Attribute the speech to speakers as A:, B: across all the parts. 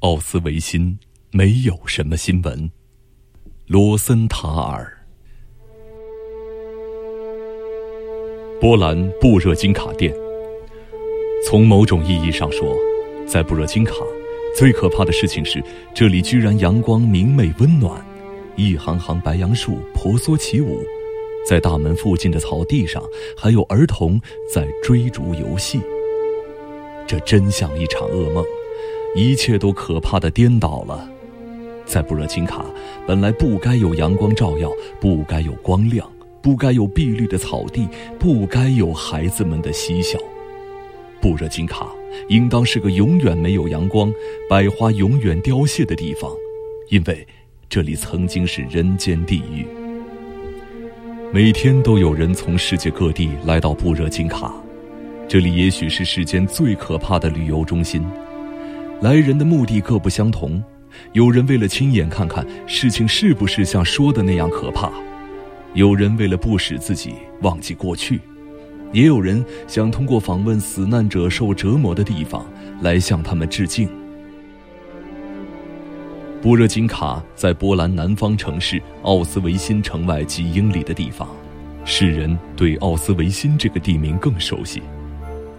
A: 奥斯维辛没有什么新闻。罗森塔尔，波兰布热津卡店。从某种意义上说，在布热津卡，最可怕的事情是，这里居然阳光明媚温暖，一行行白杨树婆娑起舞，在大门附近的草地上，还有儿童在追逐游戏。这真像一场噩梦。一切都可怕的颠倒了，在布热津卡，本来不该有阳光照耀，不该有光亮，不该有碧绿的草地，不该有孩子们的嬉笑。布热津卡应当是个永远没有阳光、百花永远凋谢的地方，因为这里曾经是人间地狱。每天都有人从世界各地来到布热津卡，这里也许是世间最可怕的旅游中心。来人的目的各不相同，有人为了亲眼看看事情是不是像说的那样可怕，有人为了不使自己忘记过去，也有人想通过访问死难者受折磨的地方来向他们致敬。布热津卡在波兰南方城市奥斯维辛城外几英里的地方，世人对奥斯维辛这个地名更熟悉。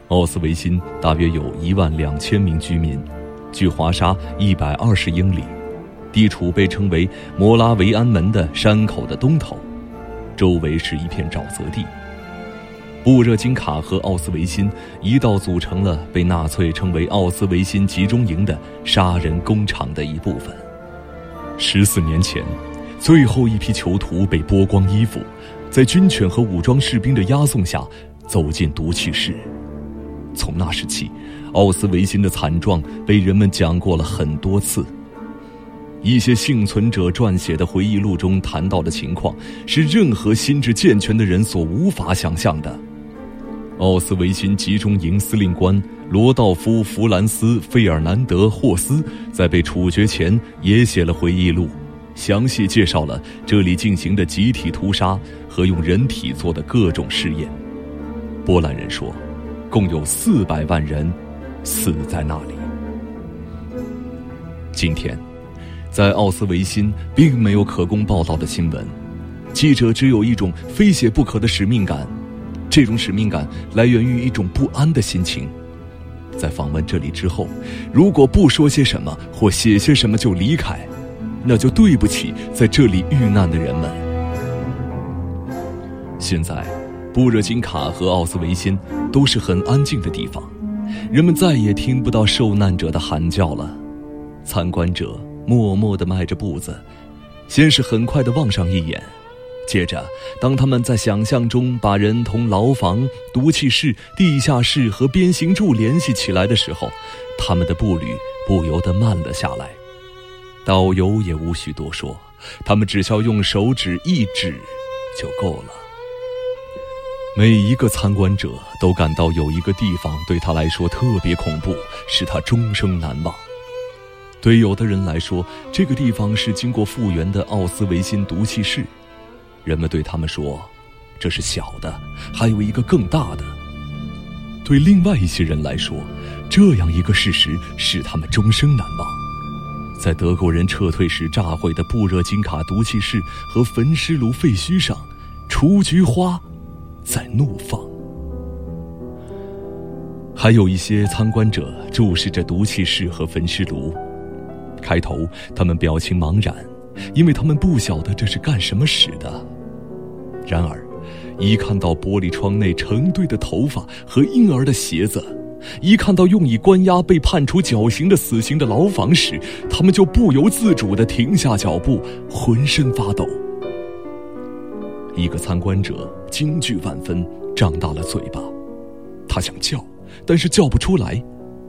A: 奥斯维辛大约有一万两千名居民。距华沙一百二十英里，地处被称为摩拉维安门的山口的东头，周围是一片沼泽地。布热津卡和奥斯维辛一道组成了被纳粹称为奥斯维辛集中营的杀人工厂的一部分。十四年前，最后一批囚徒被剥光衣服，在军犬和武装士兵的押送下，走进毒气室。从那时起。奥斯维辛的惨状被人们讲过了很多次。一些幸存者撰写的回忆录中谈到的情况，是任何心智健全的人所无法想象的。奥斯维辛集中营司令官罗道夫·弗兰斯·费尔南德·霍斯在被处决前也写了回忆录，详细介绍了这里进行的集体屠杀和用人体做的各种试验。波兰人说，共有四百万人。死在那里。今天，在奥斯维辛并没有可供报道的新闻，记者只有一种非写不可的使命感。这种使命感来源于一种不安的心情。在访问这里之后，如果不说些什么或写些什么就离开，那就对不起在这里遇难的人们。现在，布热津卡和奥斯维辛都是很安静的地方。人们再也听不到受难者的喊叫了，参观者默默地迈着步子，先是很快地望上一眼，接着，当他们在想象中把人同牢房、毒气室、地下室和鞭刑柱联系起来的时候，他们的步履不由得慢了下来。导游也无需多说，他们只需要用手指一指，就够了。每一个参观者都感到有一个地方对他来说特别恐怖，使他终生难忘。对有的人来说，这个地方是经过复原的奥斯维辛毒气室。人们对他们说：“这是小的，还有一个更大的。”对另外一些人来说，这样一个事实使他们终生难忘。在德国人撤退时炸毁的布热津卡毒气室和焚尸炉废墟上，雏菊花。在怒放，还有一些参观者注视着毒气室和焚尸炉。开头，他们表情茫然，因为他们不晓得这是干什么使的。然而，一看到玻璃窗内成堆的头发和婴儿的鞋子，一看到用以关押被判处绞刑的死刑的牢房时，他们就不由自主地停下脚步，浑身发抖。一个参观者惊惧万分，张大了嘴巴，他想叫，但是叫不出来。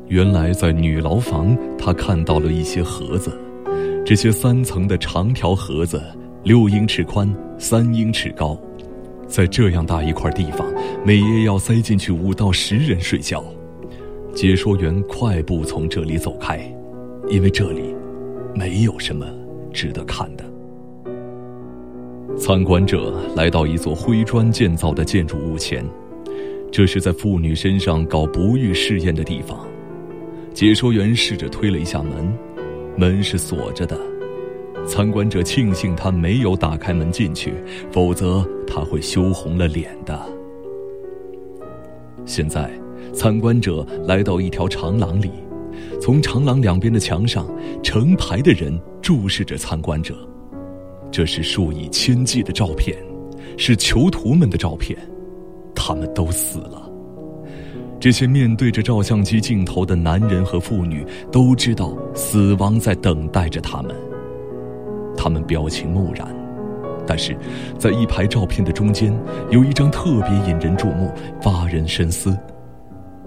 A: 原来在女牢房，他看到了一些盒子，这些三层的长条盒子，六英尺宽，三英尺高，在这样大一块地方，每夜要塞进去五到十人睡觉。解说员快步从这里走开，因为这里没有什么值得看的。参观者来到一座灰砖建造的建筑物前，这是在妇女身上搞不育试验的地方。解说员试着推了一下门，门是锁着的。参观者庆幸他没有打开门进去，否则他会羞红了脸的。现在，参观者来到一条长廊里，从长廊两边的墙上，成排的人注视着参观者。这是数以千计的照片，是囚徒们的照片，他们都死了。这些面对着照相机镜头的男人和妇女都知道死亡在等待着他们。他们表情木然，但是，在一排照片的中间，有一张特别引人注目、发人深思。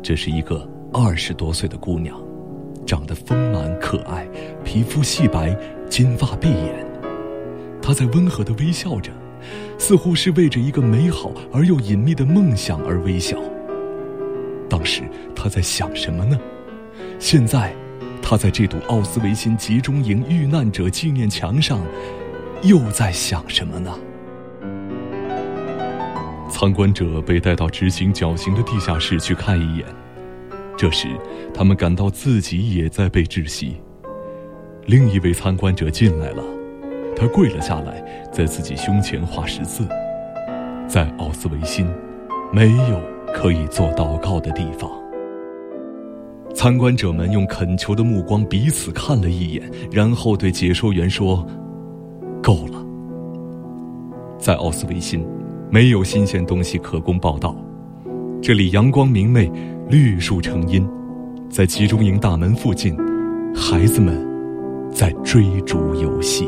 A: 这是一个二十多岁的姑娘，长得丰满可爱，皮肤细白，金发碧眼。他在温和的微笑着，似乎是为着一个美好而又隐秘的梦想而微笑。当时他在想什么呢？现在。他在这堵奥斯维辛集中营遇难者纪念墙上，又在想什么呢？参观者被带到执行绞刑的地下室去看一眼，这时，他们感到自己也在被窒息。另一位参观者进来了，他跪了下来，在自己胸前画十字。在奥斯维辛，没有可以做祷告的地方。参观者们用恳求的目光彼此看了一眼，然后对解说员说：“够了。”在奥斯维辛，没有新鲜东西可供报道。这里阳光明媚，绿树成荫。在集中营大门附近，孩子们在追逐游戏。